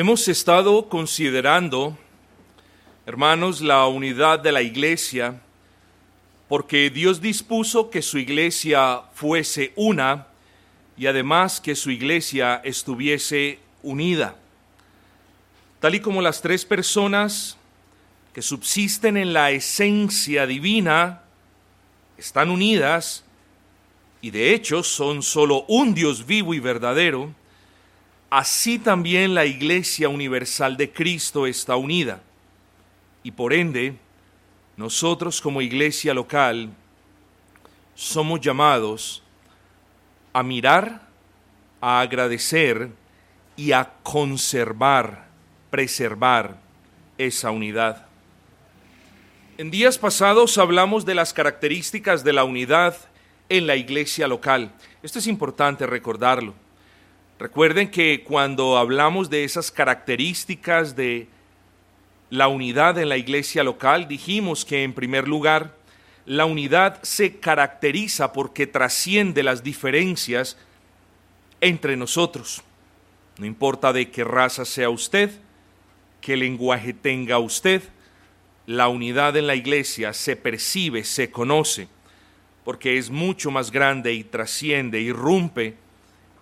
Hemos estado considerando, hermanos, la unidad de la iglesia, porque Dios dispuso que su iglesia fuese una y además que su iglesia estuviese unida. Tal y como las tres personas que subsisten en la esencia divina están unidas y de hecho son solo un Dios vivo y verdadero, así también la Iglesia Universal de Cristo está unida. Y por ende, nosotros como iglesia local somos llamados a mirar, a agradecer y a conservar, preservar esa unidad. En días pasados hablamos de las características de la unidad en la iglesia local. Esto es importante recordarlo. Recuerden que cuando hablamos de esas características de la unidad en la iglesia local, dijimos que en primer lugar, la unidad se caracteriza porque trasciende las diferencias entre nosotros. No importa de qué raza sea usted, qué lenguaje tenga usted, la unidad en la iglesia se percibe, se conoce, porque es mucho más grande y trasciende, irrumpe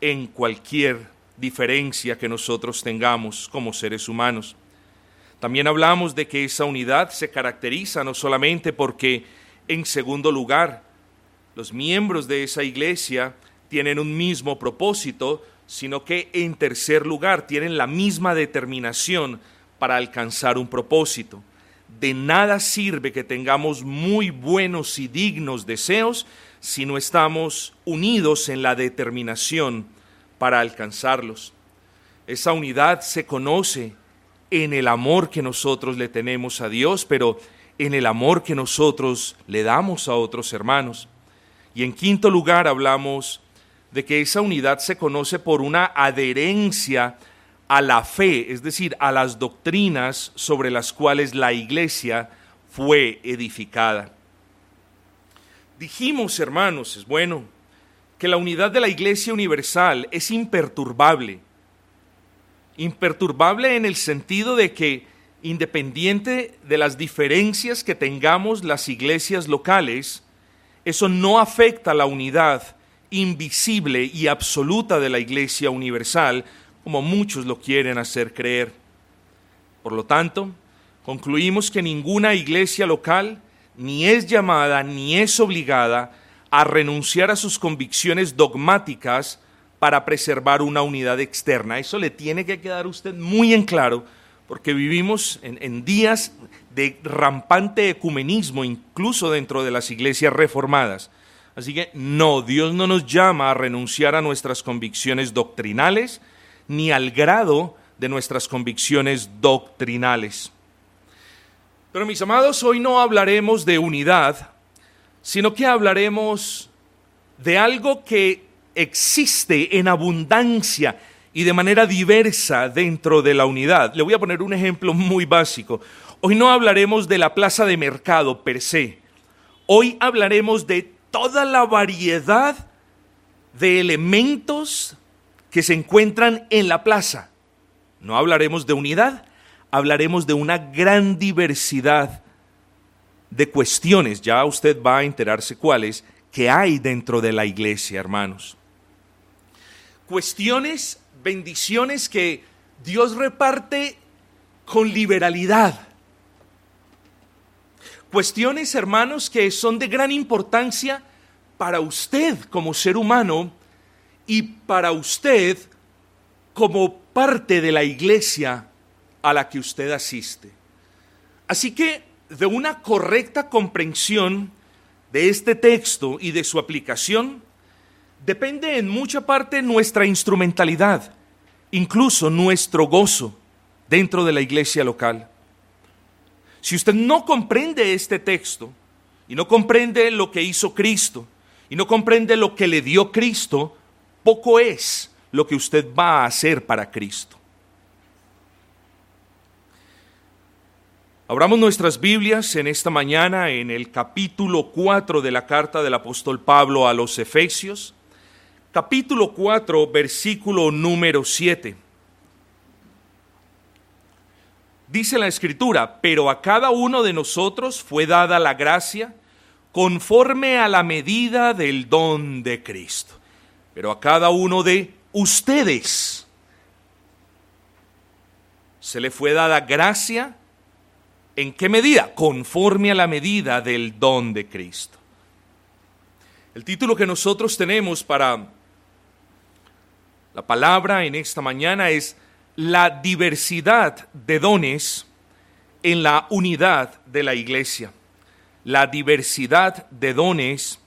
en cualquier diferencia que nosotros tengamos como seres humanos. También hablamos de que esa unidad se caracteriza no solamente porque, en segundo lugar, los miembros de esa iglesia tienen un mismo propósito, sino que en tercer lugar tienen la misma determinación para alcanzar un propósito. De nada sirve que tengamos muy buenos y dignos deseos si no estamos unidos en la determinación para alcanzarlos. Esa unidad se conoce en el amor que nosotros le tenemos a Dios, pero en el amor que nosotros le damos a otros hermanos. Y en quinto lugar hablamos de que esa unidad se conoce por una adherencia a la fe, es decir, a las doctrinas sobre las cuales la iglesia fue edificada. Dijimos, hermanos, es bueno, que la unidad de la iglesia universal es imperturbable. Imperturbable en el sentido de que, independiente de las diferencias que tengamos las iglesias locales, eso no afecta la unidad invisible y absoluta de la iglesia universal, como muchos lo quieren hacer creer. Por lo tanto, concluimos que ninguna iglesia local ni es llamada ni es obligada a renunciar a sus convicciones dogmáticas para preservar una unidad externa. Eso le tiene que quedar usted muy en claro, porque vivimos en, en días de rampante ecumenismo, incluso dentro de las iglesias reformadas. Así que no, Dios no nos llama a renunciar a nuestras convicciones doctrinales, ni al grado de nuestras convicciones doctrinales. Pero mis amados, hoy no hablaremos de unidad, sino que hablaremos de algo que existe en abundancia y de manera diversa dentro de la unidad. Le voy a poner un ejemplo muy básico. Hoy no hablaremos de la plaza de mercado per se. Hoy hablaremos de toda la variedad de elementos que se encuentran en la plaza. No hablaremos de unidad, hablaremos de una gran diversidad de cuestiones, ya usted va a enterarse cuáles, que hay dentro de la iglesia, hermanos. Cuestiones, bendiciones que Dios reparte con liberalidad. Cuestiones, hermanos, que son de gran importancia para usted como ser humano y para usted como parte de la iglesia a la que usted asiste. Así que de una correcta comprensión de este texto y de su aplicación depende en mucha parte nuestra instrumentalidad, incluso nuestro gozo dentro de la iglesia local. Si usted no comprende este texto y no comprende lo que hizo Cristo y no comprende lo que le dio Cristo, poco es lo que usted va a hacer para Cristo. Abramos nuestras Biblias en esta mañana en el capítulo 4 de la carta del apóstol Pablo a los Efesios, capítulo 4, versículo número 7. Dice la escritura, pero a cada uno de nosotros fue dada la gracia conforme a la medida del don de Cristo. Pero a cada uno de ustedes se le fue dada gracia. ¿En qué medida? Conforme a la medida del don de Cristo. El título que nosotros tenemos para la palabra en esta mañana es la diversidad de dones en la unidad de la iglesia. La diversidad de dones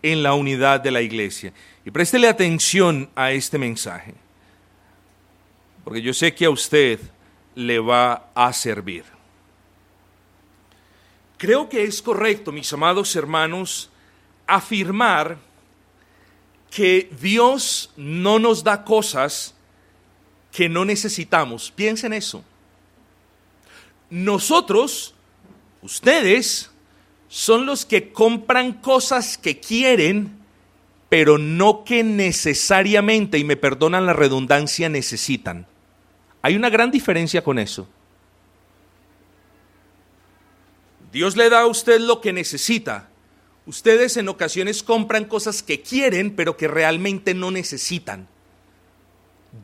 en la unidad de la iglesia. Y préstele atención a este mensaje, porque yo sé que a usted le va a servir. Creo que es correcto, mis amados hermanos, afirmar que Dios no nos da cosas que no necesitamos. Piensen eso. Nosotros, ustedes, son los que compran cosas que quieren, pero no que necesariamente, y me perdonan la redundancia, necesitan. Hay una gran diferencia con eso. Dios le da a usted lo que necesita. Ustedes en ocasiones compran cosas que quieren, pero que realmente no necesitan.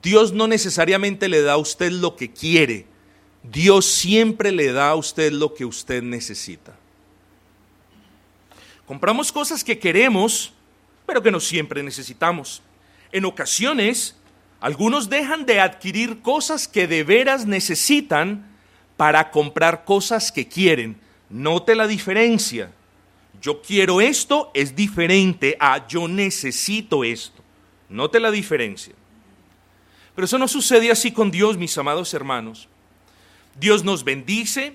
Dios no necesariamente le da a usted lo que quiere. Dios siempre le da a usted lo que usted necesita. Compramos cosas que queremos, pero que no siempre necesitamos. En ocasiones, algunos dejan de adquirir cosas que de veras necesitan para comprar cosas que quieren. Note la diferencia. Yo quiero esto es diferente a yo necesito esto. Note la diferencia. Pero eso no sucede así con Dios, mis amados hermanos. Dios nos bendice,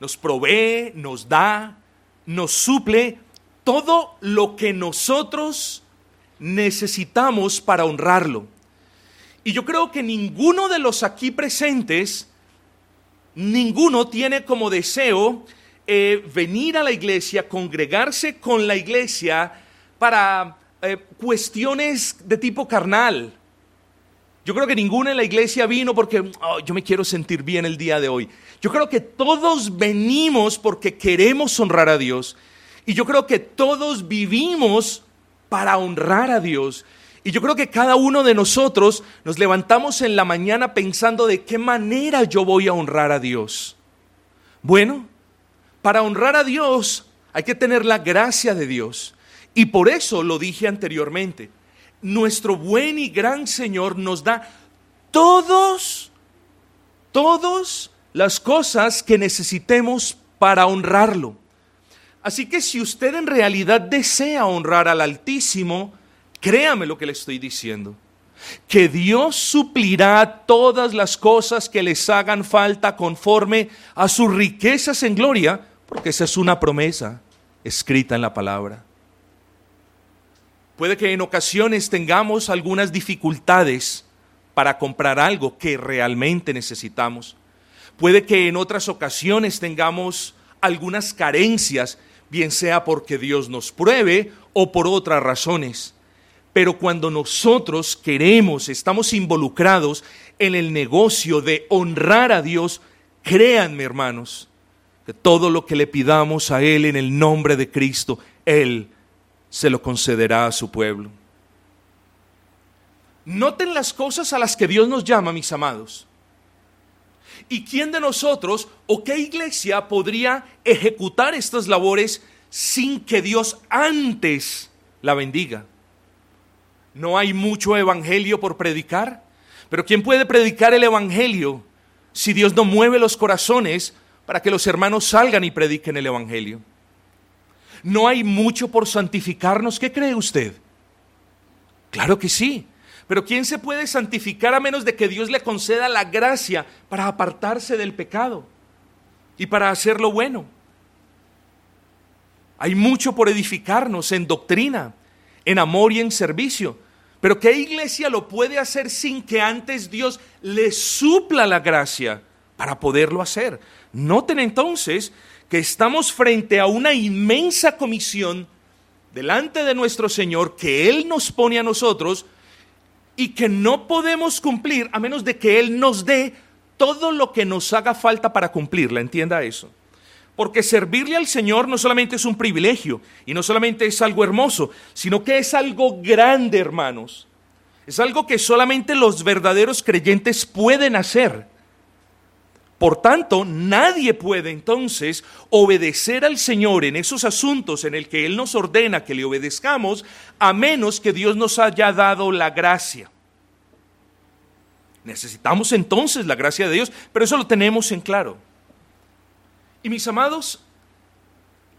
nos provee, nos da, nos suple todo lo que nosotros necesitamos para honrarlo. Y yo creo que ninguno de los aquí presentes, ninguno tiene como deseo eh, venir a la iglesia, congregarse con la iglesia para eh, cuestiones de tipo carnal yo creo que ninguno en la iglesia vino porque oh, yo me quiero sentir bien el día de hoy. Yo creo que todos venimos porque queremos honrar a Dios. Y yo creo que todos vivimos para honrar a Dios. Y yo creo que cada uno de nosotros nos levantamos en la mañana pensando de qué manera yo voy a honrar a Dios. Bueno, para honrar a Dios hay que tener la gracia de Dios. Y por eso lo dije anteriormente nuestro buen y gran Señor nos da todos, todas las cosas que necesitemos para honrarlo. Así que si usted en realidad desea honrar al Altísimo, créame lo que le estoy diciendo, que Dios suplirá todas las cosas que les hagan falta conforme a sus riquezas en gloria, porque esa es una promesa escrita en la palabra. Puede que en ocasiones tengamos algunas dificultades para comprar algo que realmente necesitamos. Puede que en otras ocasiones tengamos algunas carencias, bien sea porque Dios nos pruebe o por otras razones. Pero cuando nosotros queremos, estamos involucrados en el negocio de honrar a Dios, créanme hermanos, que todo lo que le pidamos a Él en el nombre de Cristo, Él se lo concederá a su pueblo. Noten las cosas a las que Dios nos llama, mis amados. ¿Y quién de nosotros o qué iglesia podría ejecutar estas labores sin que Dios antes la bendiga? No hay mucho evangelio por predicar, pero ¿quién puede predicar el evangelio si Dios no mueve los corazones para que los hermanos salgan y prediquen el evangelio? ¿No hay mucho por santificarnos? ¿Qué cree usted? Claro que sí. Pero ¿quién se puede santificar a menos de que Dios le conceda la gracia para apartarse del pecado y para hacer lo bueno? Hay mucho por edificarnos en doctrina, en amor y en servicio. Pero ¿qué iglesia lo puede hacer sin que antes Dios le supla la gracia para poderlo hacer? Noten entonces que estamos frente a una inmensa comisión delante de nuestro Señor que Él nos pone a nosotros y que no podemos cumplir a menos de que Él nos dé todo lo que nos haga falta para cumplirla, entienda eso. Porque servirle al Señor no solamente es un privilegio y no solamente es algo hermoso, sino que es algo grande, hermanos. Es algo que solamente los verdaderos creyentes pueden hacer. Por tanto, nadie puede entonces obedecer al Señor en esos asuntos en el que Él nos ordena que le obedezcamos, a menos que Dios nos haya dado la gracia. Necesitamos entonces la gracia de Dios, pero eso lo tenemos en claro. Y mis amados,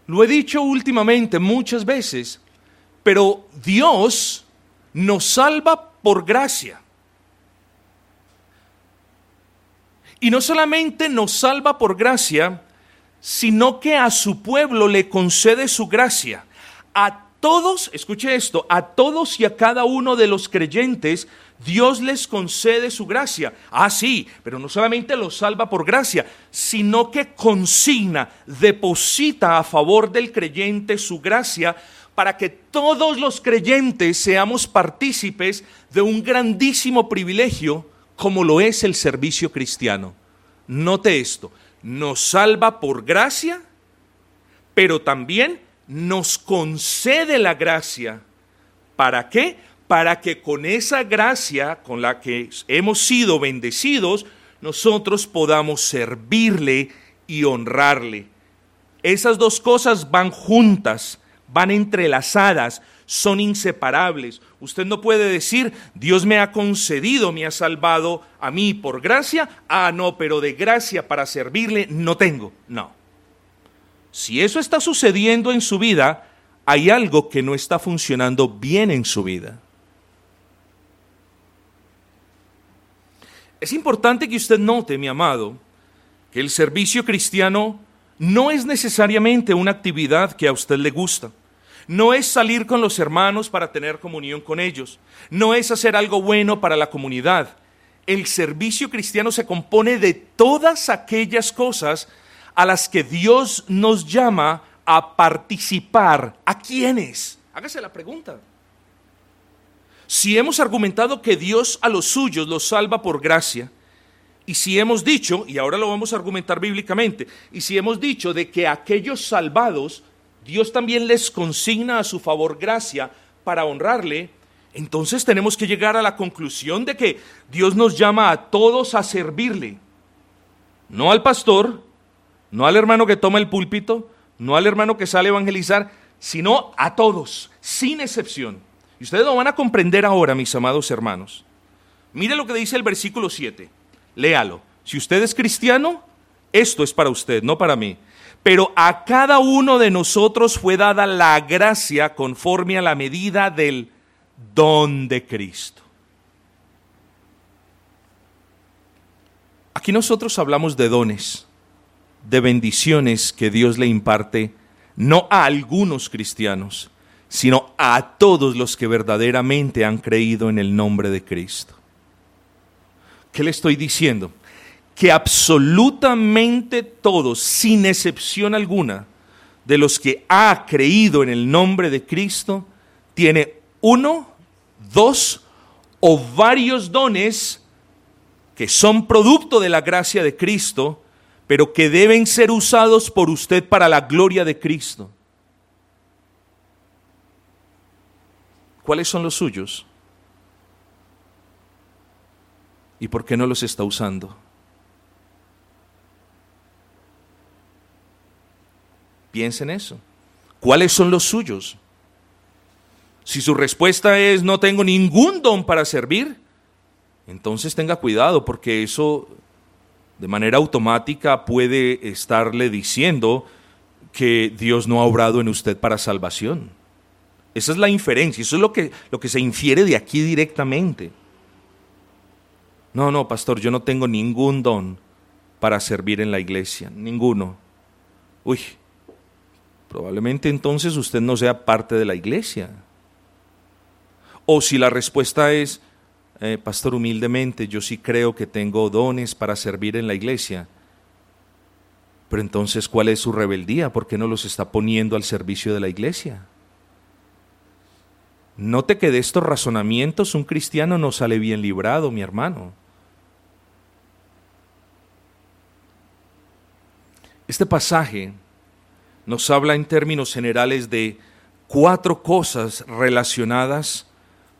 lo he dicho últimamente muchas veces, pero Dios nos salva por gracia. Y no solamente nos salva por gracia, sino que a su pueblo le concede su gracia. A todos, escuche esto, a todos y a cada uno de los creyentes, Dios les concede su gracia. Ah, sí, pero no solamente los salva por gracia, sino que consigna, deposita a favor del creyente su gracia para que todos los creyentes seamos partícipes de un grandísimo privilegio como lo es el servicio cristiano. Note esto, nos salva por gracia, pero también nos concede la gracia. ¿Para qué? Para que con esa gracia con la que hemos sido bendecidos, nosotros podamos servirle y honrarle. Esas dos cosas van juntas, van entrelazadas, son inseparables. Usted no puede decir, Dios me ha concedido, me ha salvado a mí por gracia. Ah, no, pero de gracia para servirle no tengo. No. Si eso está sucediendo en su vida, hay algo que no está funcionando bien en su vida. Es importante que usted note, mi amado, que el servicio cristiano no es necesariamente una actividad que a usted le gusta. No es salir con los hermanos para tener comunión con ellos. No es hacer algo bueno para la comunidad. El servicio cristiano se compone de todas aquellas cosas a las que Dios nos llama a participar. ¿A quiénes? Hágase la pregunta. Si hemos argumentado que Dios a los suyos los salva por gracia, y si hemos dicho, y ahora lo vamos a argumentar bíblicamente, y si hemos dicho de que aquellos salvados Dios también les consigna a su favor gracia para honrarle, entonces tenemos que llegar a la conclusión de que Dios nos llama a todos a servirle. No al pastor, no al hermano que toma el púlpito, no al hermano que sale a evangelizar, sino a todos, sin excepción. Y ustedes lo van a comprender ahora, mis amados hermanos. Mire lo que dice el versículo 7. Léalo. Si usted es cristiano, esto es para usted, no para mí. Pero a cada uno de nosotros fue dada la gracia conforme a la medida del don de Cristo. Aquí nosotros hablamos de dones, de bendiciones que Dios le imparte no a algunos cristianos, sino a todos los que verdaderamente han creído en el nombre de Cristo. ¿Qué le estoy diciendo? Que absolutamente todos, sin excepción alguna, de los que ha creído en el nombre de Cristo, tiene uno, dos o varios dones que son producto de la gracia de Cristo, pero que deben ser usados por usted para la gloria de Cristo. ¿Cuáles son los suyos? ¿Y por qué no los está usando? Piensen en eso. ¿Cuáles son los suyos? Si su respuesta es no tengo ningún don para servir, entonces tenga cuidado porque eso de manera automática puede estarle diciendo que Dios no ha obrado en usted para salvación. Esa es la inferencia, eso es lo que, lo que se infiere de aquí directamente. No, no, pastor, yo no tengo ningún don para servir en la iglesia, ninguno. Uy, probablemente entonces usted no sea parte de la iglesia. O si la respuesta es, eh, pastor, humildemente, yo sí creo que tengo dones para servir en la iglesia. Pero entonces, ¿cuál es su rebeldía? ¿Por qué no los está poniendo al servicio de la iglesia? Note que de estos razonamientos un cristiano no sale bien librado, mi hermano. Este pasaje nos habla en términos generales de cuatro cosas relacionadas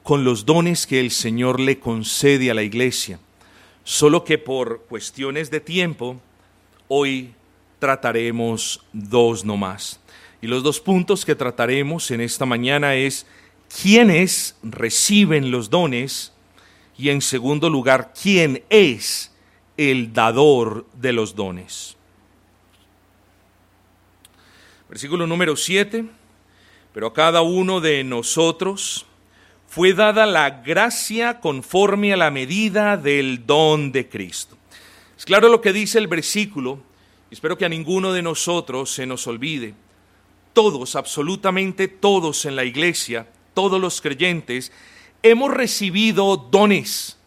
con los dones que el Señor le concede a la iglesia. Solo que por cuestiones de tiempo, hoy trataremos dos nomás. Y los dos puntos que trataremos en esta mañana es quiénes reciben los dones y en segundo lugar, quién es el dador de los dones. Versículo número 7. Pero a cada uno de nosotros fue dada la gracia conforme a la medida del don de Cristo. Es claro lo que dice el versículo, espero que a ninguno de nosotros se nos olvide. Todos, absolutamente todos en la iglesia, todos los creyentes, hemos recibido dones,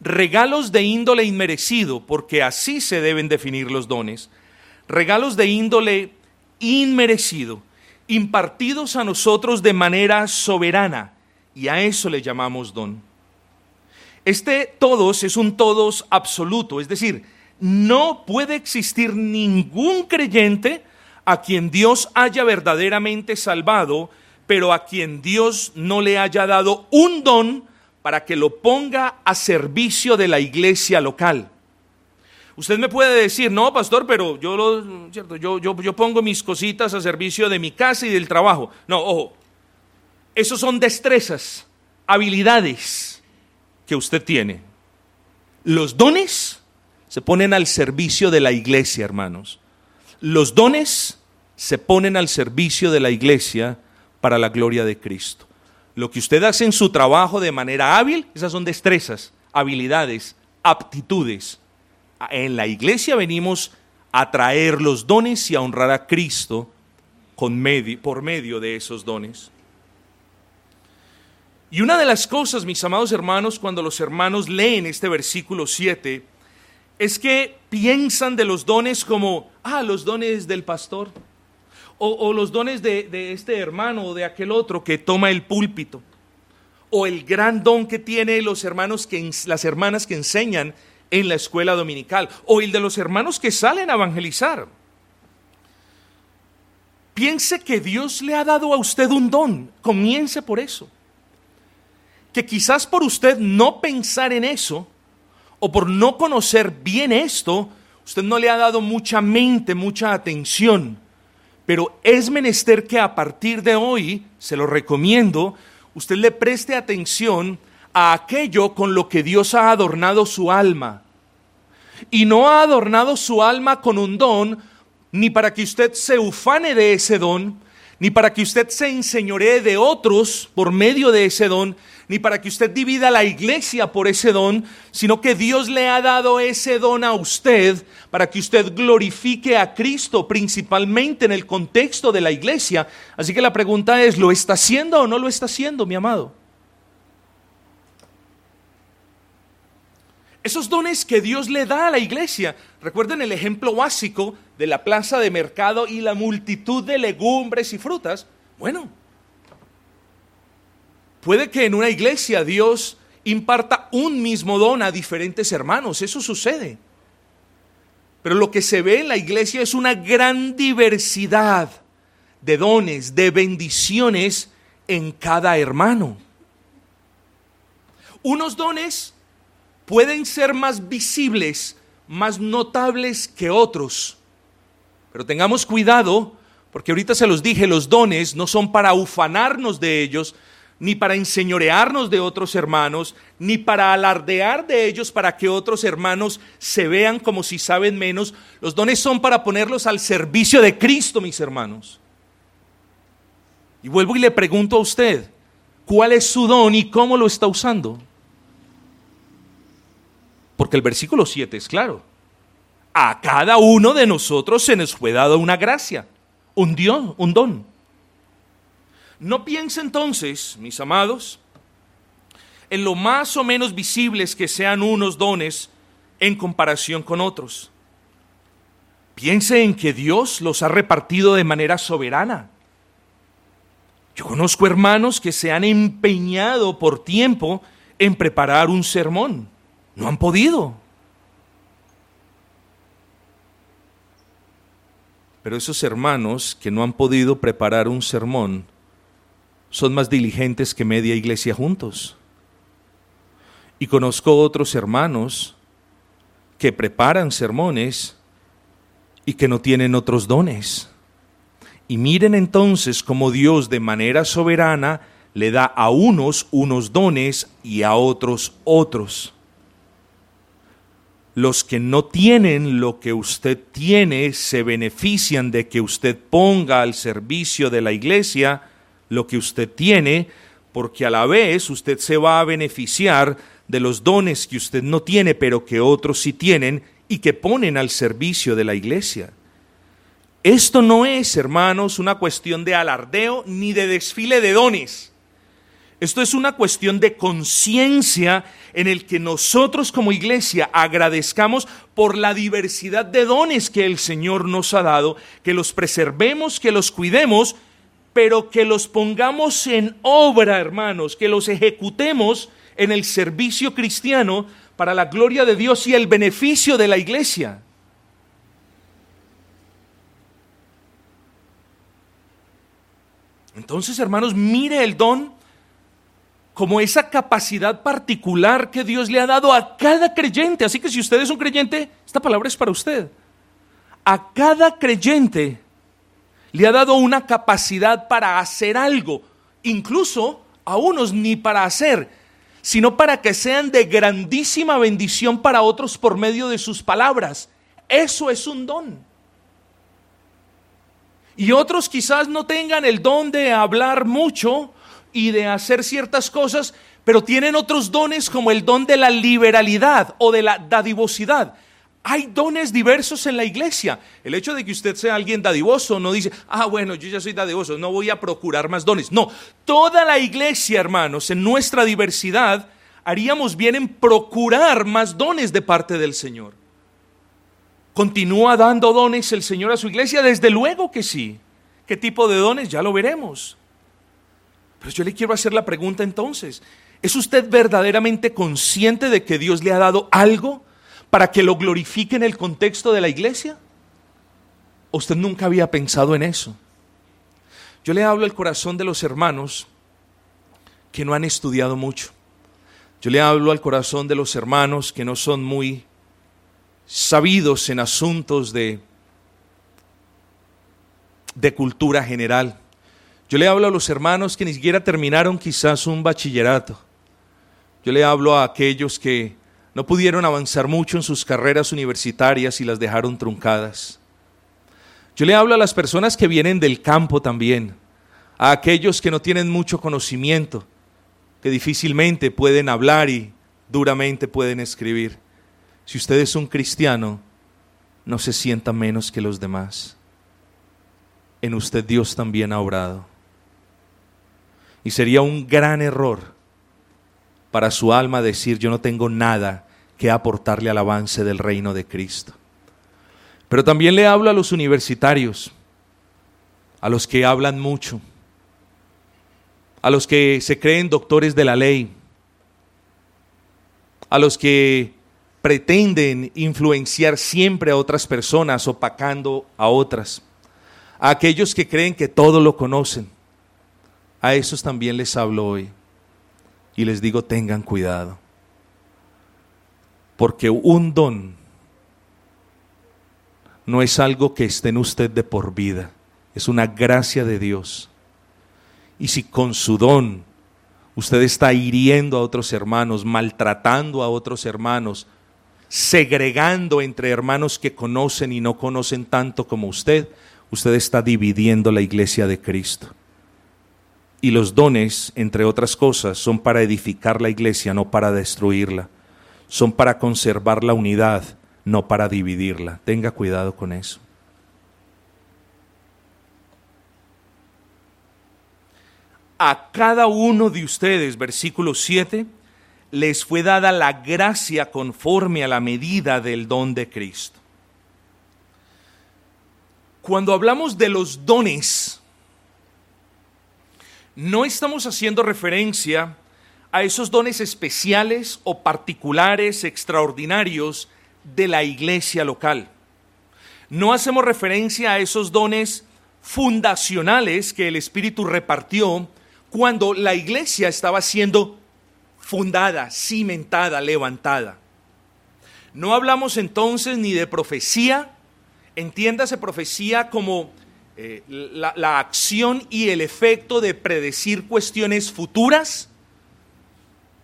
regalos de índole inmerecido, porque así se deben definir los dones, regalos de índole inmerecido, impartidos a nosotros de manera soberana, y a eso le llamamos don. Este todos es un todos absoluto, es decir, no puede existir ningún creyente a quien Dios haya verdaderamente salvado, pero a quien Dios no le haya dado un don para que lo ponga a servicio de la iglesia local. Usted me puede decir, no, pastor, pero yo, lo, ¿cierto? Yo, yo, yo pongo mis cositas a servicio de mi casa y del trabajo. No, ojo, esos son destrezas, habilidades que usted tiene. Los dones se ponen al servicio de la iglesia, hermanos. Los dones se ponen al servicio de la iglesia para la gloria de Cristo. Lo que usted hace en su trabajo de manera hábil, esas son destrezas, habilidades, aptitudes en la iglesia venimos a traer los dones y a honrar a Cristo por medio de esos dones. Y una de las cosas, mis amados hermanos, cuando los hermanos leen este versículo 7, es que piensan de los dones como, ah, los dones del pastor, o, los dones de, de, este hermano o de aquel otro que toma el púlpito, o el gran don que tienen los hermanos que, las hermanas que enseñan en la escuela dominical o el de los hermanos que salen a evangelizar. Piense que Dios le ha dado a usted un don, comience por eso. Que quizás por usted no pensar en eso o por no conocer bien esto, usted no le ha dado mucha mente, mucha atención. Pero es menester que a partir de hoy, se lo recomiendo, usted le preste atención a aquello con lo que Dios ha adornado su alma. Y no ha adornado su alma con un don, ni para que usted se ufane de ese don, ni para que usted se enseñoree de otros por medio de ese don, ni para que usted divida la iglesia por ese don, sino que Dios le ha dado ese don a usted para que usted glorifique a Cristo principalmente en el contexto de la iglesia. Así que la pregunta es, ¿lo está haciendo o no lo está haciendo, mi amado? Esos dones que Dios le da a la iglesia. Recuerden el ejemplo básico de la plaza de mercado y la multitud de legumbres y frutas. Bueno, puede que en una iglesia Dios imparta un mismo don a diferentes hermanos. Eso sucede. Pero lo que se ve en la iglesia es una gran diversidad de dones, de bendiciones en cada hermano. Unos dones pueden ser más visibles, más notables que otros. Pero tengamos cuidado, porque ahorita se los dije, los dones no son para ufanarnos de ellos, ni para enseñorearnos de otros hermanos, ni para alardear de ellos para que otros hermanos se vean como si saben menos. Los dones son para ponerlos al servicio de Cristo, mis hermanos. Y vuelvo y le pregunto a usted, ¿cuál es su don y cómo lo está usando? Porque el versículo 7 es claro. A cada uno de nosotros se nos fue dado una gracia, un Dios, un don. No piense entonces, mis amados, en lo más o menos visibles que sean unos dones en comparación con otros. Piense en que Dios los ha repartido de manera soberana. Yo conozco hermanos que se han empeñado por tiempo en preparar un sermón no han podido. Pero esos hermanos que no han podido preparar un sermón son más diligentes que media iglesia juntos. Y conozco otros hermanos que preparan sermones y que no tienen otros dones. Y miren entonces cómo Dios de manera soberana le da a unos unos dones y a otros otros. Los que no tienen lo que usted tiene se benefician de que usted ponga al servicio de la iglesia lo que usted tiene, porque a la vez usted se va a beneficiar de los dones que usted no tiene, pero que otros sí tienen y que ponen al servicio de la iglesia. Esto no es, hermanos, una cuestión de alardeo ni de desfile de dones. Esto es una cuestión de conciencia en el que nosotros como iglesia agradezcamos por la diversidad de dones que el Señor nos ha dado, que los preservemos, que los cuidemos, pero que los pongamos en obra, hermanos, que los ejecutemos en el servicio cristiano para la gloria de Dios y el beneficio de la iglesia. Entonces, hermanos, mire el don como esa capacidad particular que Dios le ha dado a cada creyente. Así que si usted es un creyente, esta palabra es para usted. A cada creyente le ha dado una capacidad para hacer algo, incluso a unos ni para hacer, sino para que sean de grandísima bendición para otros por medio de sus palabras. Eso es un don. Y otros quizás no tengan el don de hablar mucho, y de hacer ciertas cosas, pero tienen otros dones como el don de la liberalidad o de la dadivosidad. Hay dones diversos en la iglesia. El hecho de que usted sea alguien dadivoso no dice, ah, bueno, yo ya soy dadivoso, no voy a procurar más dones. No, toda la iglesia, hermanos, en nuestra diversidad, haríamos bien en procurar más dones de parte del Señor. ¿Continúa dando dones el Señor a su iglesia? Desde luego que sí. ¿Qué tipo de dones? Ya lo veremos. Yo le quiero hacer la pregunta entonces, ¿es usted verdaderamente consciente de que Dios le ha dado algo para que lo glorifique en el contexto de la iglesia? ¿O usted nunca había pensado en eso? Yo le hablo al corazón de los hermanos que no han estudiado mucho. Yo le hablo al corazón de los hermanos que no son muy sabidos en asuntos de, de cultura general. Yo le hablo a los hermanos que ni siquiera terminaron quizás un bachillerato. Yo le hablo a aquellos que no pudieron avanzar mucho en sus carreras universitarias y las dejaron truncadas. Yo le hablo a las personas que vienen del campo también, a aquellos que no tienen mucho conocimiento, que difícilmente pueden hablar y duramente pueden escribir. Si usted es un cristiano, no se sienta menos que los demás. En usted Dios también ha obrado. Y sería un gran error para su alma decir yo no tengo nada que aportarle al avance del reino de Cristo. Pero también le hablo a los universitarios, a los que hablan mucho, a los que se creen doctores de la ley, a los que pretenden influenciar siempre a otras personas opacando a otras, a aquellos que creen que todo lo conocen, a esos también les hablo hoy y les digo tengan cuidado. Porque un don no es algo que esté en usted de por vida, es una gracia de Dios. Y si con su don usted está hiriendo a otros hermanos, maltratando a otros hermanos, segregando entre hermanos que conocen y no conocen tanto como usted, usted está dividiendo la iglesia de Cristo. Y los dones, entre otras cosas, son para edificar la iglesia, no para destruirla. Son para conservar la unidad, no para dividirla. Tenga cuidado con eso. A cada uno de ustedes, versículo 7, les fue dada la gracia conforme a la medida del don de Cristo. Cuando hablamos de los dones, no estamos haciendo referencia a esos dones especiales o particulares, extraordinarios de la iglesia local. No hacemos referencia a esos dones fundacionales que el Espíritu repartió cuando la iglesia estaba siendo fundada, cimentada, levantada. No hablamos entonces ni de profecía, entiéndase profecía como eh, la, la acción y el efecto de predecir cuestiones futuras,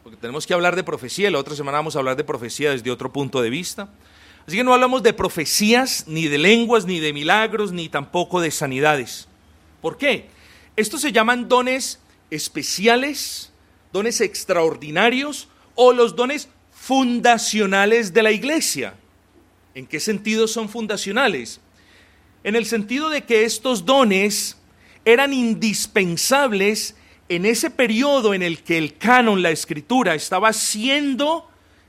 porque tenemos que hablar de profecía, la otra semana vamos a hablar de profecía desde otro punto de vista. Así que no hablamos de profecías, ni de lenguas, ni de milagros, ni tampoco de sanidades. ¿Por qué? Estos se llaman dones especiales, dones extraordinarios o los dones fundacionales de la iglesia. ¿En qué sentido son fundacionales? En el sentido de que estos dones eran indispensables en ese periodo en el que el canon, la escritura, estaba siendo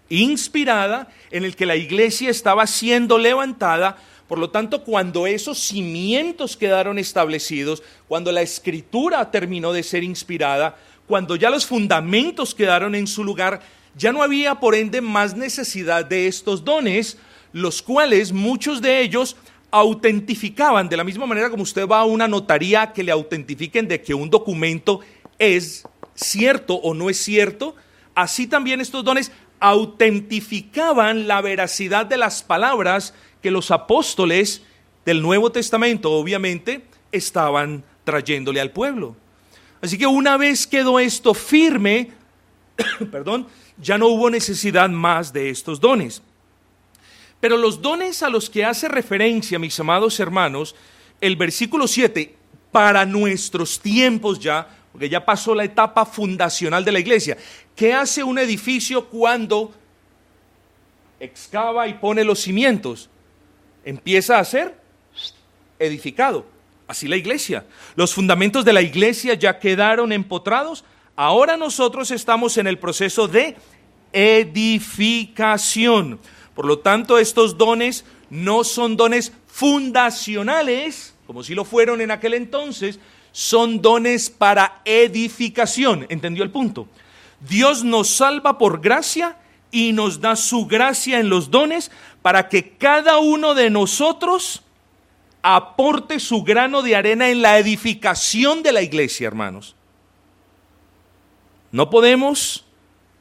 inspirada, en el que la iglesia estaba siendo levantada. Por lo tanto, cuando esos cimientos quedaron establecidos, cuando la escritura terminó de ser inspirada, cuando ya los fundamentos quedaron en su lugar, ya no había por ende más necesidad de estos dones, los cuales muchos de ellos autentificaban, de la misma manera como usted va a una notaría que le autentifiquen de que un documento es cierto o no es cierto, así también estos dones autentificaban la veracidad de las palabras que los apóstoles del Nuevo Testamento, obviamente, estaban trayéndole al pueblo. Así que una vez quedó esto firme, perdón, ya no hubo necesidad más de estos dones. Pero los dones a los que hace referencia, mis amados hermanos, el versículo 7, para nuestros tiempos ya, porque ya pasó la etapa fundacional de la iglesia. ¿Qué hace un edificio cuando excava y pone los cimientos? Empieza a ser edificado. Así la iglesia. Los fundamentos de la iglesia ya quedaron empotrados. Ahora nosotros estamos en el proceso de edificación. Por lo tanto, estos dones no son dones fundacionales, como si lo fueron en aquel entonces, son dones para edificación. ¿Entendió el punto? Dios nos salva por gracia y nos da su gracia en los dones para que cada uno de nosotros aporte su grano de arena en la edificación de la iglesia, hermanos. No podemos,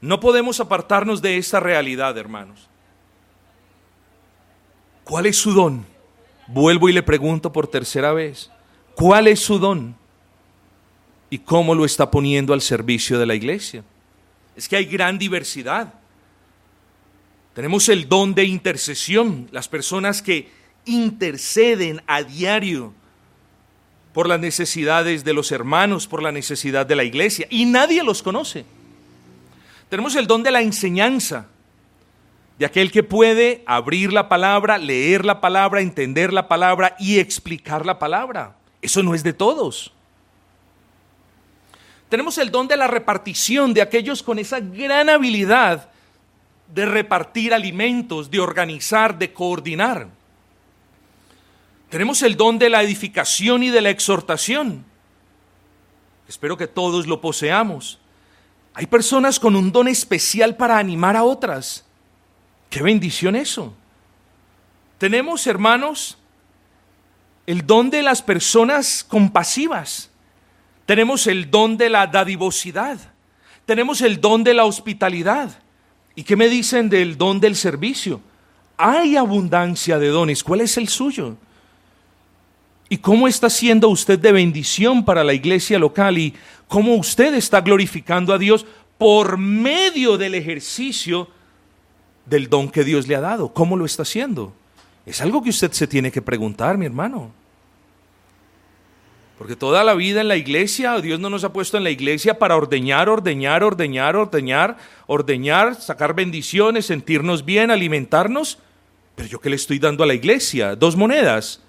no podemos apartarnos de esta realidad, hermanos. ¿Cuál es su don? Vuelvo y le pregunto por tercera vez. ¿Cuál es su don? y cómo lo está poniendo al servicio de la iglesia. Es que hay gran diversidad. Tenemos el don de intercesión, las personas que interceden a diario por las necesidades de los hermanos, por la necesidad de la iglesia, y nadie los conoce. Tenemos el don de la enseñanza, de aquel que puede abrir la palabra, leer la palabra, entender la palabra y explicar la palabra. Eso no es de todos. Tenemos el don de la repartición de aquellos con esa gran habilidad de repartir alimentos, de organizar, de coordinar. Tenemos el don de la edificación y de la exhortación. Espero que todos lo poseamos. Hay personas con un don especial para animar a otras. Qué bendición eso. Tenemos, hermanos, el don de las personas compasivas. Tenemos el don de la dadivosidad. Tenemos el don de la hospitalidad. ¿Y qué me dicen del don del servicio? Hay abundancia de dones. ¿Cuál es el suyo? ¿Y cómo está siendo usted de bendición para la iglesia local? ¿Y cómo usted está glorificando a Dios por medio del ejercicio del don que Dios le ha dado? ¿Cómo lo está haciendo? Es algo que usted se tiene que preguntar, mi hermano. Porque toda la vida en la iglesia, Dios no nos ha puesto en la iglesia para ordeñar, ordeñar, ordeñar, ordeñar, ordeñar, sacar bendiciones, sentirnos bien, alimentarnos. Pero yo qué le estoy dando a la iglesia? Dos monedas.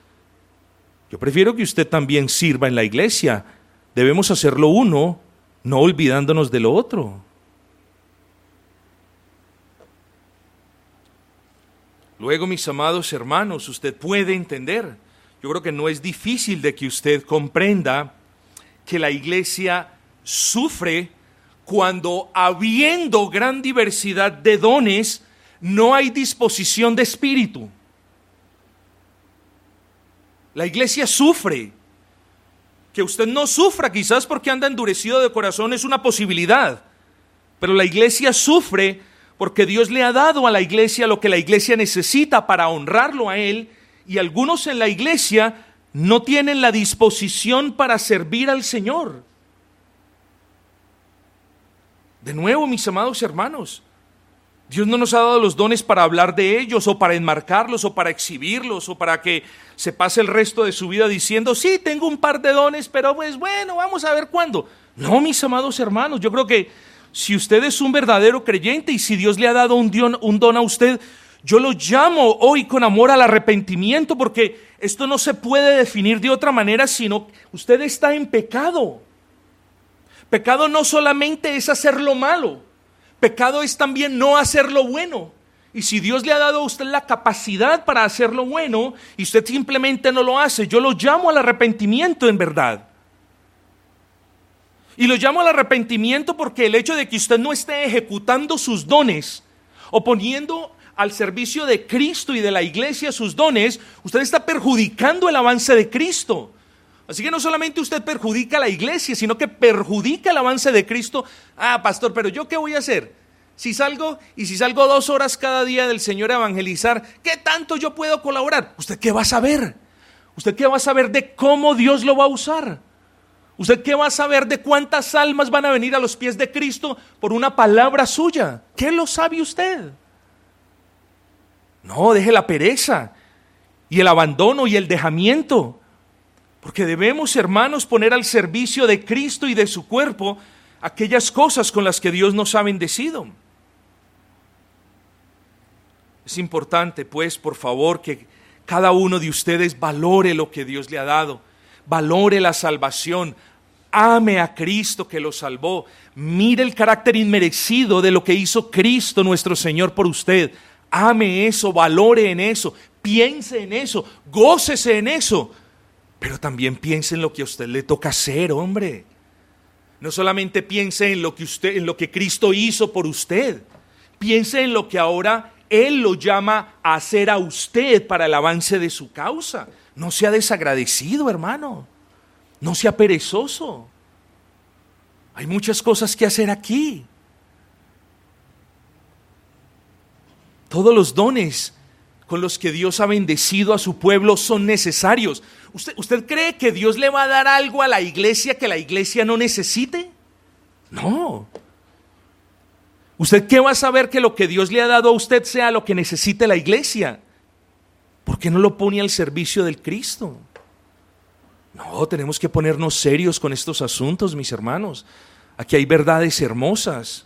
Yo prefiero que usted también sirva en la iglesia. Debemos hacerlo uno, no olvidándonos de lo otro. Luego, mis amados hermanos, usted puede entender yo creo que no es difícil de que usted comprenda que la iglesia sufre cuando habiendo gran diversidad de dones, no hay disposición de espíritu. La iglesia sufre. Que usted no sufra quizás porque anda endurecido de corazón es una posibilidad. Pero la iglesia sufre porque Dios le ha dado a la iglesia lo que la iglesia necesita para honrarlo a Él y algunos en la iglesia no tienen la disposición para servir al Señor. De nuevo, mis amados hermanos, Dios no nos ha dado los dones para hablar de ellos o para enmarcarlos o para exhibirlos o para que se pase el resto de su vida diciendo, sí, tengo un par de dones, pero pues bueno, vamos a ver cuándo. No, mis amados hermanos, yo creo que si usted es un verdadero creyente y si Dios le ha dado un don, un don a usted, yo lo llamo hoy con amor al arrepentimiento porque esto no se puede definir de otra manera sino usted está en pecado. Pecado no solamente es hacer lo malo, pecado es también no hacer lo bueno. Y si Dios le ha dado a usted la capacidad para hacer lo bueno y usted simplemente no lo hace, yo lo llamo al arrepentimiento en verdad. Y lo llamo al arrepentimiento porque el hecho de que usted no esté ejecutando sus dones o poniendo al servicio de Cristo y de la iglesia sus dones, usted está perjudicando el avance de Cristo. Así que no solamente usted perjudica a la iglesia, sino que perjudica el avance de Cristo. Ah, pastor, pero yo qué voy a hacer? Si salgo y si salgo dos horas cada día del Señor a evangelizar, ¿qué tanto yo puedo colaborar? ¿Usted qué va a saber? ¿Usted qué va a saber de cómo Dios lo va a usar? ¿Usted qué va a saber de cuántas almas van a venir a los pies de Cristo por una palabra suya? ¿Qué lo sabe usted? No, deje la pereza y el abandono y el dejamiento. Porque debemos, hermanos, poner al servicio de Cristo y de su cuerpo aquellas cosas con las que Dios nos ha bendecido. Es importante, pues, por favor, que cada uno de ustedes valore lo que Dios le ha dado, valore la salvación, ame a Cristo que lo salvó, mire el carácter inmerecido de lo que hizo Cristo nuestro Señor por usted, ame eso, valore en eso, piense en eso, gócese en eso, pero también piense en lo que a usted le toca hacer, hombre. No solamente piense en lo que usted, en lo que Cristo hizo por usted, piense en lo que ahora él lo llama a hacer a usted para el avance de su causa. No sea desagradecido, hermano. No sea perezoso. Hay muchas cosas que hacer aquí. Todos los dones con los que Dios ha bendecido a su pueblo son necesarios. ¿Usted, ¿Usted, cree que Dios le va a dar algo a la iglesia que la iglesia no necesite? No. ¿Usted qué va a saber que lo que Dios le ha dado a usted sea lo que necesite la iglesia? ¿Por qué no lo pone al servicio del Cristo? No, tenemos que ponernos serios con estos asuntos, mis hermanos. Aquí hay verdades hermosas.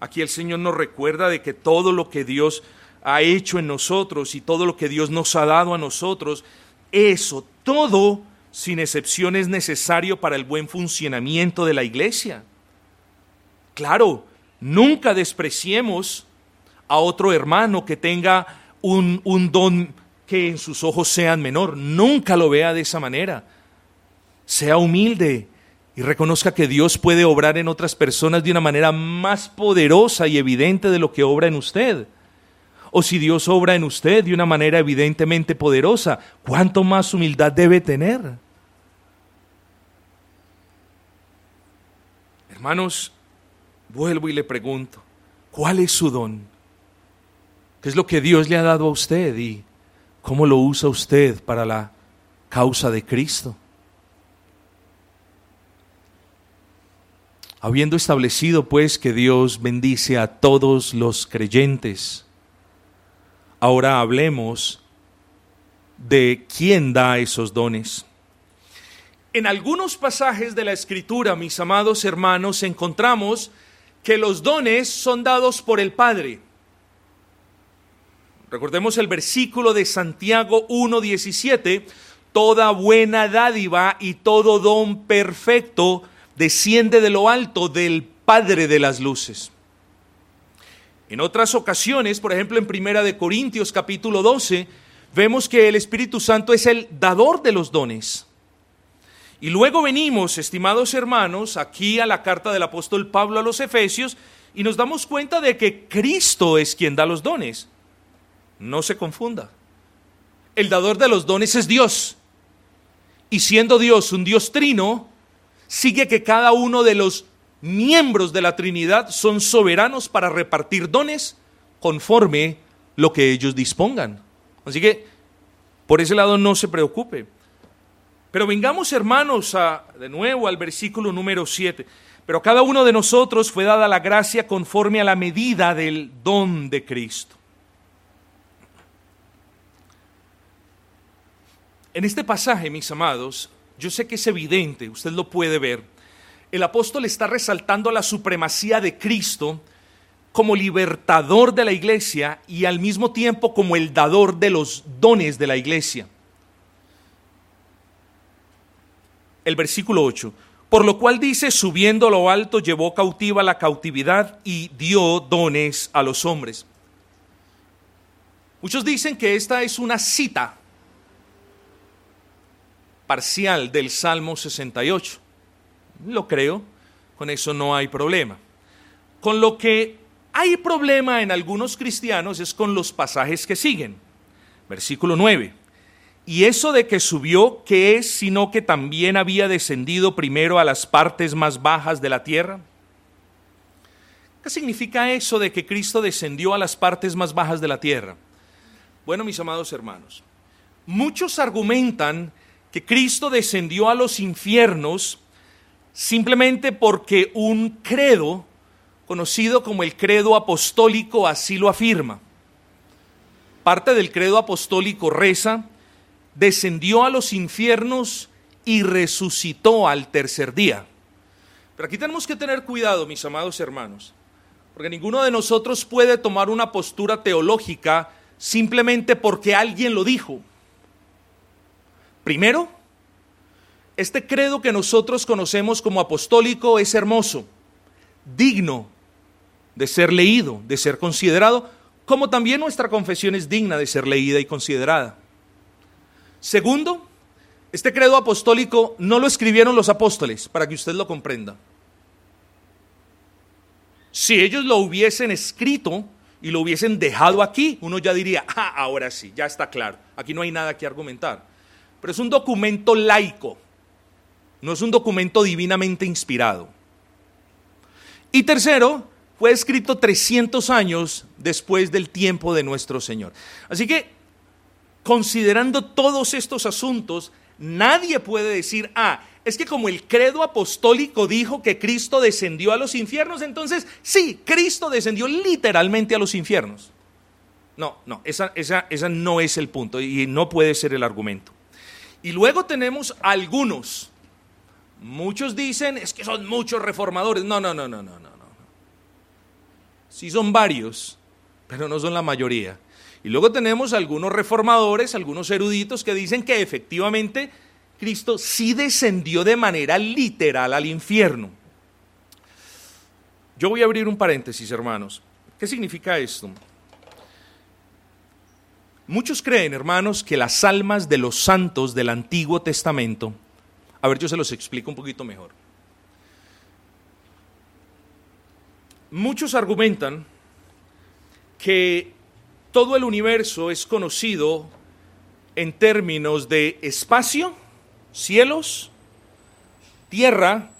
Aquí el Señor nos recuerda de que todo lo que Dios ha hecho en nosotros y todo lo que Dios nos ha dado a nosotros, eso, todo, sin excepción, es necesario para el buen funcionamiento de la iglesia. Claro, nunca despreciemos a otro hermano que tenga un, don que en sus ojos sean menor. Nunca lo vea de esa manera. Sea humilde, y reconozca que Dios puede obrar en otras personas de una manera más poderosa y evidente de lo que obra en usted. O si Dios obra en usted de una manera evidentemente poderosa, ¿cuánto más humildad debe tener? Hermanos, vuelvo y le pregunto, ¿cuál es su don? ¿Qué es lo que Dios le ha dado a usted y cómo lo usa usted para la causa de Cristo? Habiendo establecido pues que Dios bendice a todos los creyentes, ahora hablemos de quién da esos dones. En algunos pasajes de la Escritura, mis amados hermanos, encontramos que los dones son dados por el Padre. Recordemos el versículo de Santiago 1.17, toda buena dádiva y todo don perfecto desciende de lo alto del Padre de las luces. En otras ocasiones, por ejemplo en Primera de Corintios capítulo 12, vemos que el Espíritu Santo es el dador de los dones. Y luego venimos, estimados hermanos, aquí a la carta del apóstol Pablo a los Efesios y nos damos cuenta de que Cristo es quien da los dones. No se confunda. El dador de los dones es Dios. y siendo Dios un Dios trino, sigue que cada uno de los miembros de la Trinidad son soberanos para repartir dones conforme lo que ellos dispongan. Así que por ese lado no se preocupe. Pero vengamos hermanos a, de nuevo al versículo número 7. Pero cada uno de nosotros fue dada la gracia conforme a la medida del don de Cristo. En este pasaje, mis amados, yo sé que es evidente, usted lo puede ver, el apóstol está resaltando la supremacía de Cristo como libertador de la iglesia y al mismo tiempo como el dador de los dones de la iglesia. El versículo 8. Por lo cual dice, subiendo lo alto, llevó cautiva la cautividad y dio dones a los hombres. Muchos dicen que esta es una cita parcial del Salmo 68. Lo creo, con eso no hay problema. Con lo que hay problema en algunos cristianos es con los pasajes que siguen. Versículo 9. Y eso de que subió, ¿qué es sino que también había descendido primero a las partes más bajas de la tierra? ¿Qué significa eso de que Cristo descendió a las partes más bajas de la tierra? Bueno, mis amados hermanos, muchos argumentan que Cristo descendió a los infiernos simplemente porque un credo, conocido como el credo apostólico, así lo afirma. Parte del credo apostólico reza, descendió a los infiernos y resucitó al tercer día. Pero aquí tenemos que tener cuidado, mis amados hermanos, porque ninguno de nosotros puede tomar una postura teológica simplemente porque alguien lo dijo. Primero, este credo que nosotros conocemos como apostólico es hermoso, digno de ser leído, de ser considerado, como también nuestra confesión es digna de ser leída y considerada. Segundo, este credo apostólico no lo escribieron los apóstoles, para que usted lo comprenda. Si ellos lo hubiesen escrito y lo hubiesen dejado aquí, uno ya diría, ah, ahora sí, ya está claro, aquí no hay nada que argumentar. Pero es un documento laico, no es un documento divinamente inspirado. Y tercero, fue escrito 300 años después del tiempo de nuestro Señor. Así que, considerando todos estos asuntos, nadie puede decir, ah, es que como el credo apostólico dijo que Cristo descendió a los infiernos, entonces sí, Cristo descendió literalmente a los infiernos. No, no, esa, esa, esa no es el punto y no puede ser el argumento. Y luego tenemos algunos. Muchos dicen, es que son muchos reformadores. No, no, no, no, no, no. Sí son varios, pero no son la mayoría. Y luego tenemos algunos reformadores, algunos eruditos que dicen que efectivamente Cristo sí descendió de manera literal al infierno. Yo voy a abrir un paréntesis, hermanos. ¿Qué significa esto? Muchos creen, hermanos, que las almas de los santos del Antiguo Testamento, a ver, yo se los explico un poquito mejor. Muchos argumentan que todo el universo es conocido en términos de espacio, cielos, tierra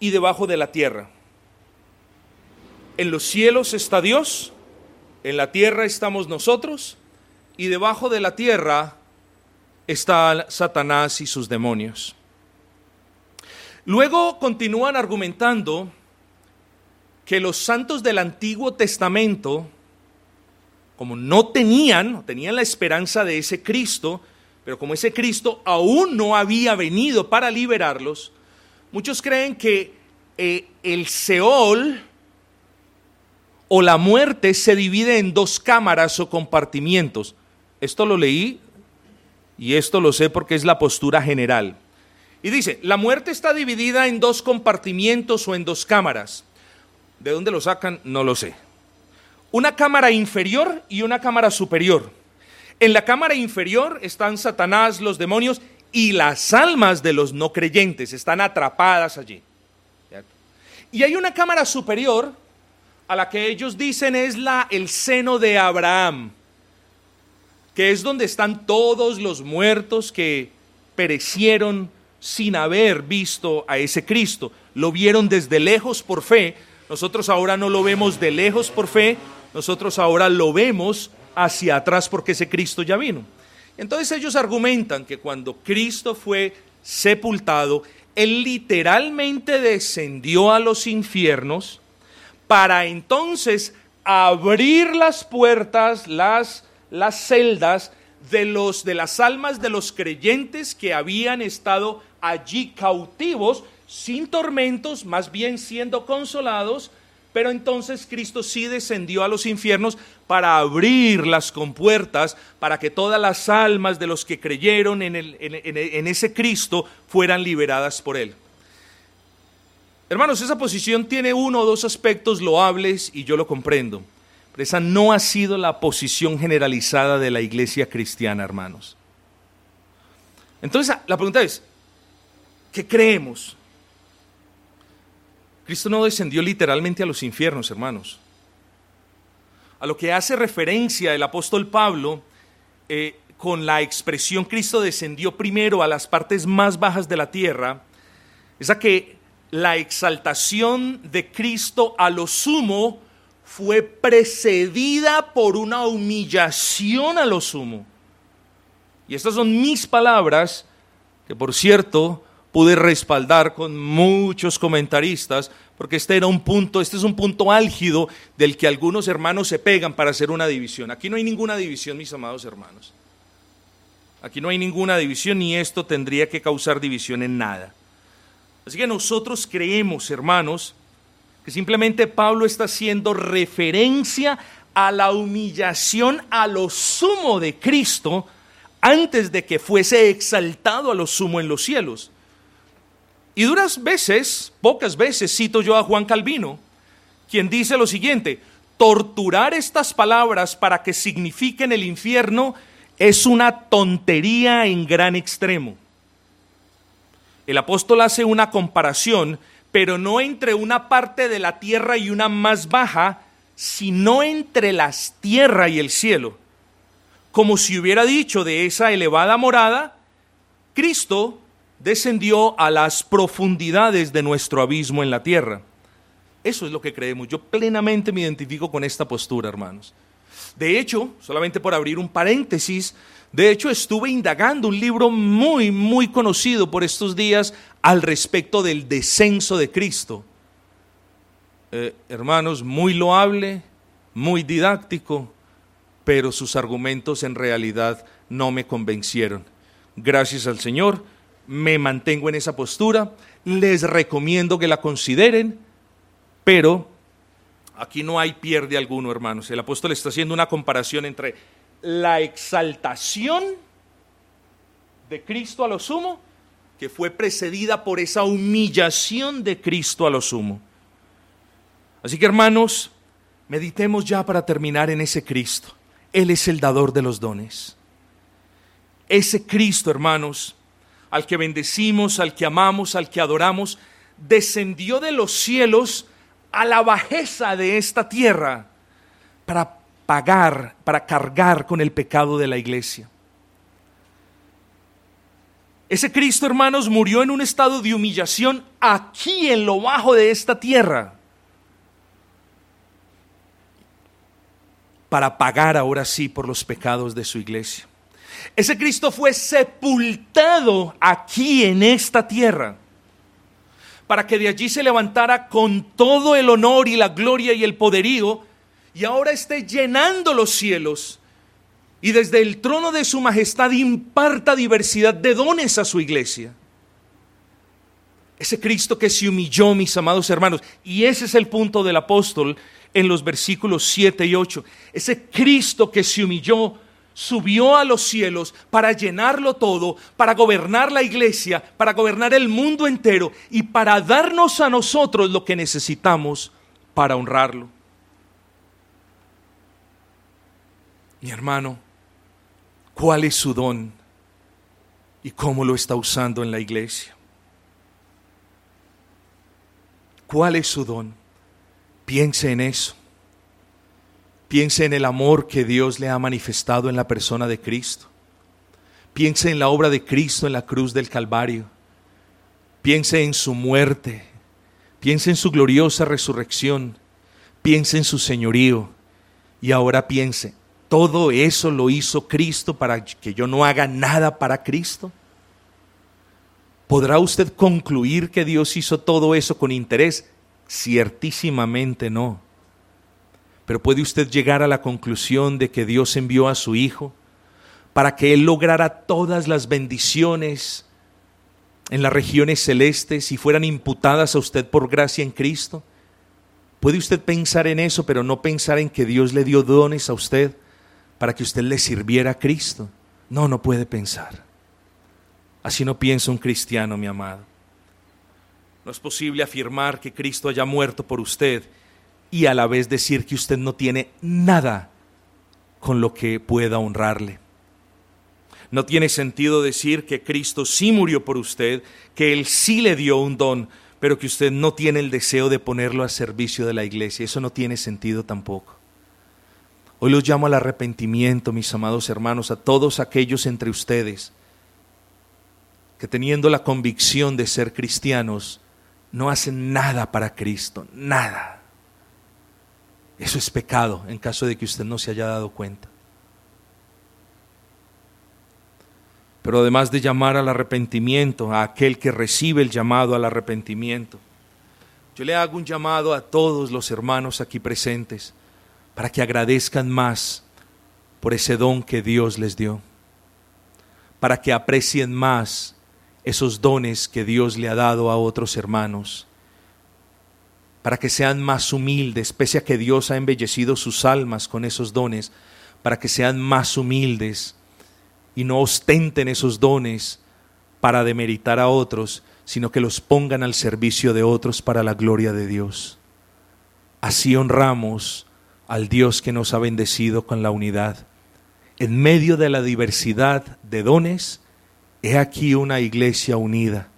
y debajo de la tierra. En los cielos está Dios, en la tierra estamos nosotros y debajo de la tierra está Satanás y sus demonios. Luego continúan argumentando que los santos del Antiguo Testamento, como no tenían, tenían la esperanza de ese Cristo, pero como ese Cristo aún no había venido para liberarlos, muchos creen que eh, el Seol, o la muerte se divide en dos cámaras o compartimientos. Esto lo leí y esto lo sé porque es la postura general. Y dice, la muerte está dividida en dos compartimientos o en dos cámaras. ¿De dónde lo sacan? No lo sé. Una cámara inferior y una cámara superior. En la cámara inferior están Satanás, los demonios y las almas de los no creyentes. Están atrapadas allí. Y hay una cámara superior a la que ellos dicen es la, el seno de Abraham que es donde están todos los muertos que perecieron sin haber visto a ese Cristo. Lo vieron desde lejos por fe. Nosotros ahora no lo vemos de lejos por fe, nosotros ahora lo vemos hacia atrás porque ese Cristo ya vino. Entonces ellos argumentan que cuando Cristo fue sepultado, Él literalmente descendió a los infiernos para entonces abrir las puertas, las, las celdas de, los, de las almas de los creyentes que habían estado allí cautivos, sin tormentos, más bien siendo consolados, pero entonces Cristo sí descendió a los infiernos para abrir las compuertas, para que todas las almas de los que creyeron en, el, en, ese Cristo fueran liberadas por Él. Hermanos, esa posición tiene uno o dos aspectos loables y yo lo comprendo. Pero esa no ha sido la posición generalizada de la iglesia cristiana, hermanos. Entonces, la pregunta es, ¿qué creemos? Cristo no descendió literalmente a los infiernos, hermanos. A lo que hace referencia el apóstol Pablo eh, con la expresión Cristo descendió primero a las partes más bajas de la tierra, es a que la exaltación de Cristo a lo sumo fue precedida por una humillación a lo sumo. Y estas son mis palabras, que por cierto pude respaldar con muchos comentaristas, porque este era un punto, este es un punto álgido del que algunos hermanos se pegan para hacer una división. Aquí no hay ninguna división, mis amados hermanos. Aquí no hay ninguna división ni esto tendría que causar división en nada. Así que nosotros creemos, hermanos, que simplemente Pablo está haciendo referencia a la humillación a lo sumo de Cristo antes de que fuese exaltado a lo sumo en los cielos. Y duras veces, pocas veces, cito yo a Juan Calvino, quien dice lo siguiente, torturar estas palabras para que signifiquen el infierno es una tontería en gran extremo. El apóstol hace una comparación, pero no entre una parte de la tierra y una más baja, sino entre las tierra y el cielo. Como si hubiera dicho de esa elevada morada, Cristo descendió a las profundidades de nuestro abismo en la tierra. Eso es lo que creemos. Yo plenamente me identifico con esta postura, hermanos. De hecho, solamente por abrir un paréntesis, de hecho estuve indagando un libro muy, muy conocido por estos días al respecto del descenso de Cristo. Eh, hermanos, muy loable, muy didáctico, pero sus argumentos en realidad no me convencieron. Gracias al Señor me mantengo en esa postura, les recomiendo que la consideren, pero aquí no hay pierde alguno, hermanos. El apóstol está haciendo una comparación entre la exaltación de Cristo a lo sumo, que fue precedida por esa humillación de Cristo a lo sumo. Así que, hermanos, meditemos ya para terminar en ese Cristo. Él es el dador de los dones. Ese Cristo, hermanos, al que bendecimos, al que amamos, al que adoramos, descendió de los cielos a la bajeza de esta tierra para pagar, para cargar con el pecado de la iglesia. Ese Cristo, hermanos, murió en un estado de humillación aquí en lo bajo de esta tierra. Para pagar ahora sí por los pecados de su iglesia. Ese Cristo fue sepultado aquí en esta tierra para que de allí se levantara con todo el honor y la gloria y el poderío y ahora esté llenando los cielos y desde el trono de su majestad imparta diversidad de dones a su iglesia. Ese Cristo que se humilló, mis amados hermanos, y ese es el punto del apóstol en los versículos 7 y 8. Ese Cristo que se humilló subió a los cielos para llenarlo todo, para gobernar la iglesia, para gobernar el mundo entero y para darnos a nosotros lo que necesitamos para honrarlo. Mi hermano, ¿cuál es su don y cómo lo está usando en la iglesia? ¿Cuál es su don? Piense en eso. Piense en el amor que Dios le ha manifestado en la persona de Cristo. Piense en la obra de Cristo en la cruz del Calvario. Piense en su muerte. Piense en su gloriosa resurrección. Piense en su señorío. Y ahora piense, ¿todo eso lo hizo Cristo para que yo no haga nada para Cristo? ¿Podrá usted concluir que Dios hizo todo eso con interés? Ciertísimamente no. Pero puede usted llegar a la conclusión de que Dios envió a su Hijo para que Él lograra todas las bendiciones en las regiones celestes y fueran imputadas a usted por gracia en Cristo? Puede usted pensar en eso, pero no pensar en que Dios le dio dones a usted para que usted le sirviera a Cristo. No, no puede pensar. Así no piensa un cristiano, mi amado. No es posible afirmar que Cristo haya muerto por usted y a la vez decir que usted no tiene nada con lo que pueda honrarle. No tiene sentido decir que Cristo sí murió por usted, que Él sí le dio un don, pero que usted no tiene el deseo de ponerlo a servicio de la iglesia. Eso no tiene sentido tampoco. Hoy los llamo al arrepentimiento, mis amados hermanos, a todos aquellos entre ustedes que teniendo la convicción de ser cristianos, no hacen nada para Cristo, nada. Eso es pecado en caso de que usted no se haya dado cuenta. Pero además de llamar al arrepentimiento, a aquel que recibe el llamado al arrepentimiento, yo le hago un llamado a todos los hermanos aquí presentes para que agradezcan más por ese don que Dios les dio, para que aprecien más esos dones que Dios le ha dado a otros hermanos, para que sean más humildes, pese a que Dios ha embellecido sus almas con esos dones, para que sean más humildes y no ostenten esos dones para demeritar a otros, sino que los pongan al servicio de otros para la gloria de Dios. Así honramos al Dios que nos ha bendecido con la unidad. En medio de la diversidad de dones, he aquí una iglesia unida,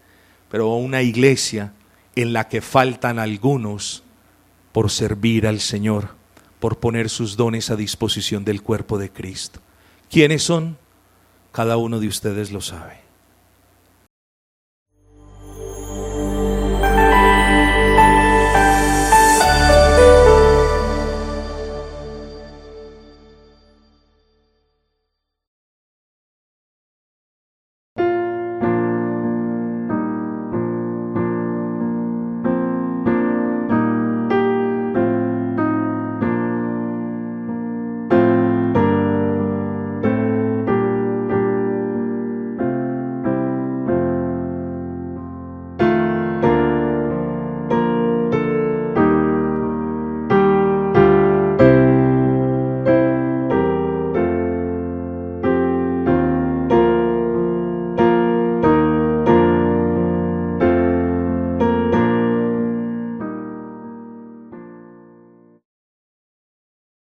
pero una iglesia en la que faltan algunos por servir al Señor, por poner sus dones a disposición del cuerpo de Cristo. ¿Quiénes son? Cada uno de ustedes lo sabe.